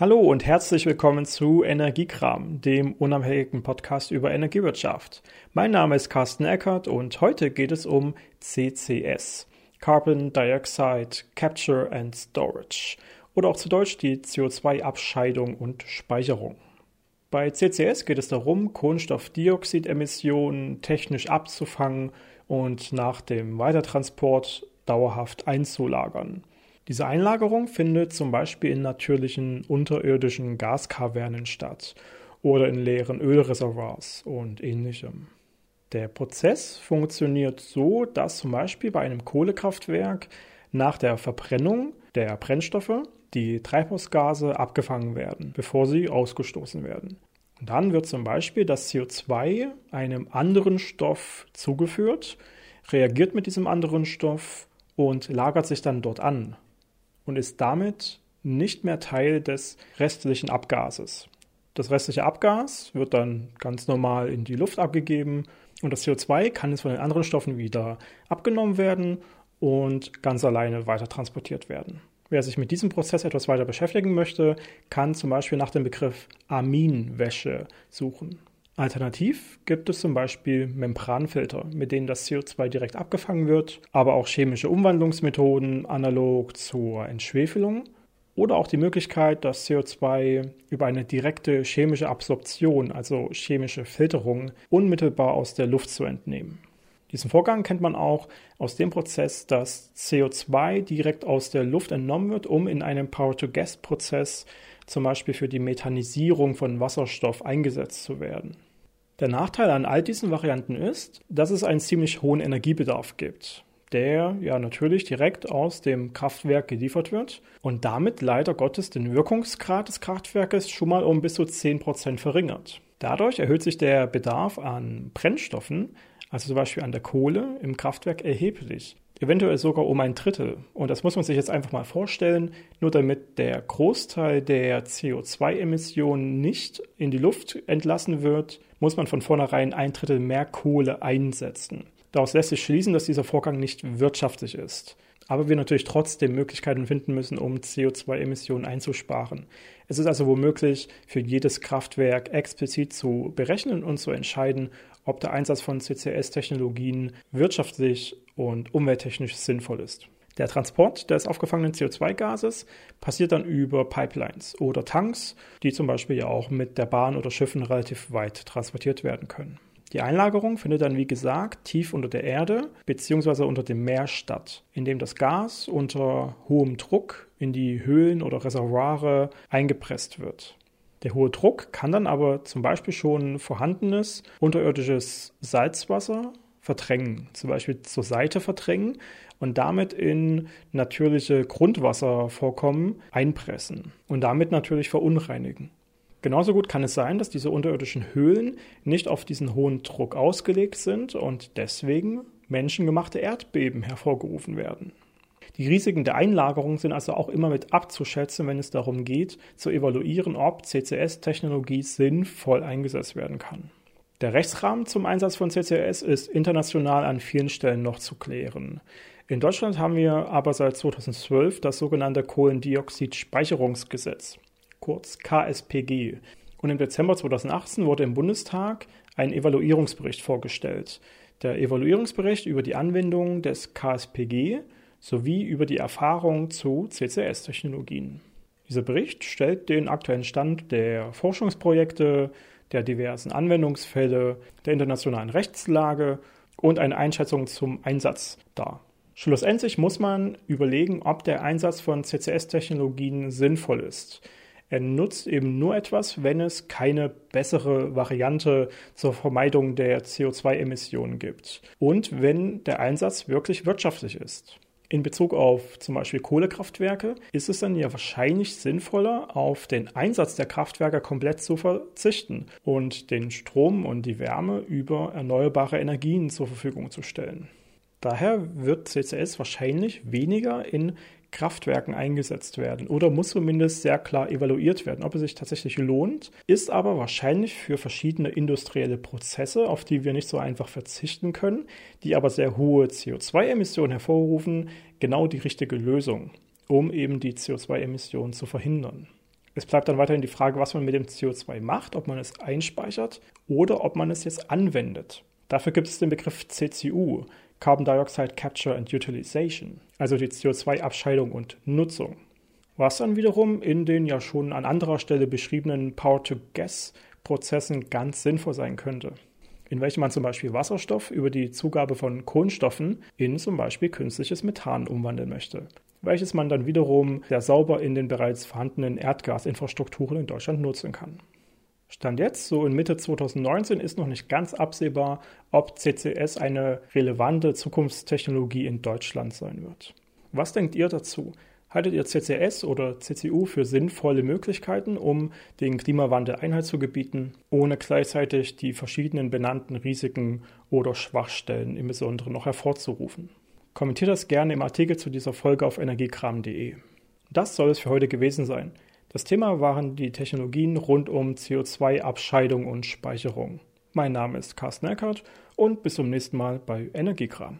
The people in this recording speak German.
Hallo und herzlich willkommen zu Energiekram, dem unabhängigen Podcast über Energiewirtschaft. Mein Name ist Carsten Eckert und heute geht es um CCS, Carbon Dioxide Capture and Storage oder auch zu Deutsch die CO2-Abscheidung und Speicherung. Bei CCS geht es darum, Kohlenstoffdioxidemissionen technisch abzufangen und nach dem Weitertransport dauerhaft einzulagern. Diese Einlagerung findet zum Beispiel in natürlichen unterirdischen Gaskavernen statt oder in leeren Ölreservoirs und ähnlichem. Der Prozess funktioniert so, dass zum Beispiel bei einem Kohlekraftwerk nach der Verbrennung der Brennstoffe die Treibhausgase abgefangen werden, bevor sie ausgestoßen werden. Und dann wird zum Beispiel das CO2 einem anderen Stoff zugeführt, reagiert mit diesem anderen Stoff und lagert sich dann dort an und ist damit nicht mehr Teil des restlichen Abgases. Das restliche Abgas wird dann ganz normal in die Luft abgegeben und das CO2 kann jetzt von den anderen Stoffen wieder abgenommen werden und ganz alleine weiter transportiert werden. Wer sich mit diesem Prozess etwas weiter beschäftigen möchte, kann zum Beispiel nach dem Begriff Aminwäsche suchen. Alternativ gibt es zum Beispiel Membranfilter, mit denen das CO2 direkt abgefangen wird, aber auch chemische Umwandlungsmethoden analog zur Entschwefelung oder auch die Möglichkeit, das CO2 über eine direkte chemische Absorption, also chemische Filterung, unmittelbar aus der Luft zu entnehmen. Diesen Vorgang kennt man auch aus dem Prozess, dass CO2 direkt aus der Luft entnommen wird, um in einem Power-to-Gas-Prozess zum Beispiel für die Methanisierung von Wasserstoff eingesetzt zu werden. Der Nachteil an all diesen Varianten ist, dass es einen ziemlich hohen Energiebedarf gibt, der ja natürlich direkt aus dem Kraftwerk geliefert wird und damit leider Gottes den Wirkungsgrad des Kraftwerkes schon mal um bis zu 10% verringert. Dadurch erhöht sich der Bedarf an Brennstoffen, also zum Beispiel an der Kohle im Kraftwerk erheblich eventuell sogar um ein Drittel. Und das muss man sich jetzt einfach mal vorstellen, nur damit der Großteil der CO2-Emissionen nicht in die Luft entlassen wird, muss man von vornherein ein Drittel mehr Kohle einsetzen. Daraus lässt sich schließen, dass dieser Vorgang nicht wirtschaftlich ist. Aber wir natürlich trotzdem Möglichkeiten finden müssen, um CO2-Emissionen einzusparen. Es ist also womöglich für jedes Kraftwerk explizit zu berechnen und zu entscheiden, ob der Einsatz von CCS-Technologien wirtschaftlich und umwelttechnisch sinnvoll ist. Der Transport des aufgefangenen CO2-Gases passiert dann über Pipelines oder Tanks, die zum Beispiel ja auch mit der Bahn oder Schiffen relativ weit transportiert werden können. Die Einlagerung findet dann, wie gesagt, tief unter der Erde bzw. unter dem Meer statt, indem das Gas unter hohem Druck in die Höhlen oder Reservoire eingepresst wird. Der hohe Druck kann dann aber zum Beispiel schon vorhandenes unterirdisches Salzwasser verdrängen, zum Beispiel zur Seite verdrängen und damit in natürliche Grundwasservorkommen einpressen und damit natürlich verunreinigen. Genauso gut kann es sein, dass diese unterirdischen Höhlen nicht auf diesen hohen Druck ausgelegt sind und deswegen menschengemachte Erdbeben hervorgerufen werden. Die Risiken der Einlagerung sind also auch immer mit abzuschätzen, wenn es darum geht, zu evaluieren, ob CCS-Technologie sinnvoll eingesetzt werden kann. Der Rechtsrahmen zum Einsatz von CCS ist international an vielen Stellen noch zu klären. In Deutschland haben wir aber seit 2012 das sogenannte Kohlendioxid-Speicherungsgesetz, kurz KSPG. Und im Dezember 2018 wurde im Bundestag ein Evaluierungsbericht vorgestellt. Der Evaluierungsbericht über die Anwendung des KSPG sowie über die Erfahrung zu CCS-Technologien. Dieser Bericht stellt den aktuellen Stand der Forschungsprojekte, der diversen Anwendungsfälle, der internationalen Rechtslage und eine Einschätzung zum Einsatz dar. Schlussendlich muss man überlegen, ob der Einsatz von CCS-Technologien sinnvoll ist. Er nutzt eben nur etwas, wenn es keine bessere Variante zur Vermeidung der CO2-Emissionen gibt und wenn der Einsatz wirklich wirtschaftlich ist. In Bezug auf zum Beispiel Kohlekraftwerke ist es dann ja wahrscheinlich sinnvoller, auf den Einsatz der Kraftwerke komplett zu verzichten und den Strom und die Wärme über erneuerbare Energien zur Verfügung zu stellen. Daher wird CCS wahrscheinlich weniger in Kraftwerken eingesetzt werden oder muss zumindest sehr klar evaluiert werden, ob es sich tatsächlich lohnt, ist aber wahrscheinlich für verschiedene industrielle Prozesse, auf die wir nicht so einfach verzichten können, die aber sehr hohe CO2-Emissionen hervorrufen, genau die richtige Lösung, um eben die CO2-Emissionen zu verhindern. Es bleibt dann weiterhin die Frage, was man mit dem CO2 macht, ob man es einspeichert oder ob man es jetzt anwendet. Dafür gibt es den Begriff CCU, Carbon Dioxide Capture and Utilization, also die CO2-Abscheidung und Nutzung. Was dann wiederum in den ja schon an anderer Stelle beschriebenen Power-to-Gas-Prozessen ganz sinnvoll sein könnte in welchem man zum Beispiel Wasserstoff über die Zugabe von Kohlenstoffen in zum Beispiel künstliches Methan umwandeln möchte, welches man dann wiederum sehr sauber in den bereits vorhandenen Erdgasinfrastrukturen in Deutschland nutzen kann. Stand jetzt, so in Mitte 2019, ist noch nicht ganz absehbar, ob CCS eine relevante Zukunftstechnologie in Deutschland sein wird. Was denkt ihr dazu? Haltet ihr CCS oder CCU für sinnvolle Möglichkeiten, um den Klimawandel Einhalt zu gebieten, ohne gleichzeitig die verschiedenen benannten Risiken oder Schwachstellen im Besonderen noch hervorzurufen? Kommentiert das gerne im Artikel zu dieser Folge auf energiekram.de. Das soll es für heute gewesen sein. Das Thema waren die Technologien rund um CO2-Abscheidung und Speicherung. Mein Name ist Carsten Eckert und bis zum nächsten Mal bei Energiekram.